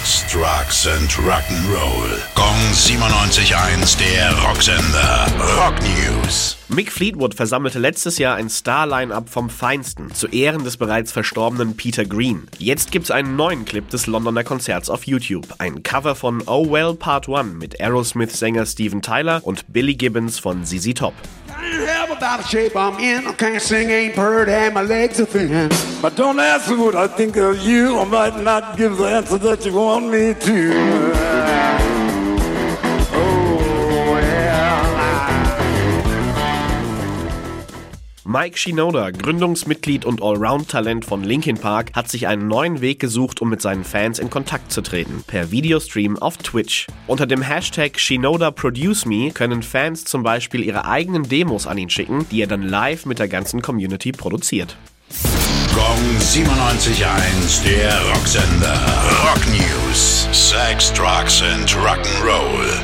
Sex, Drugs and Rock'n'Roll. Gong 97.1, der Rocksender. Rock News. Mick Fleetwood versammelte letztes Jahr ein Star-Line-Up vom Feinsten, zu Ehren des bereits verstorbenen Peter Green. Jetzt gibt's einen neuen Clip des Londoner Konzerts auf YouTube. Ein Cover von Oh Well Part 1 mit Aerosmith-Sänger Steven Tyler und Billy Gibbons von ZZ Top. About the shape I'm in. I can't sing, ain't purred, and my legs are thin. But don't ask me what I think of you. I might not give the answer that you want me to. Mike Shinoda, Gründungsmitglied und Allround-Talent von Linkin Park, hat sich einen neuen Weg gesucht, um mit seinen Fans in Kontakt zu treten, per Videostream auf Twitch. Unter dem Hashtag Shinoda Produce Me können Fans zum Beispiel ihre eigenen Demos an ihn schicken, die er dann live mit der ganzen Community produziert. Gong 97.1, der Rocksender. Rock News. Sex, Drugs and Rock'n'Roll.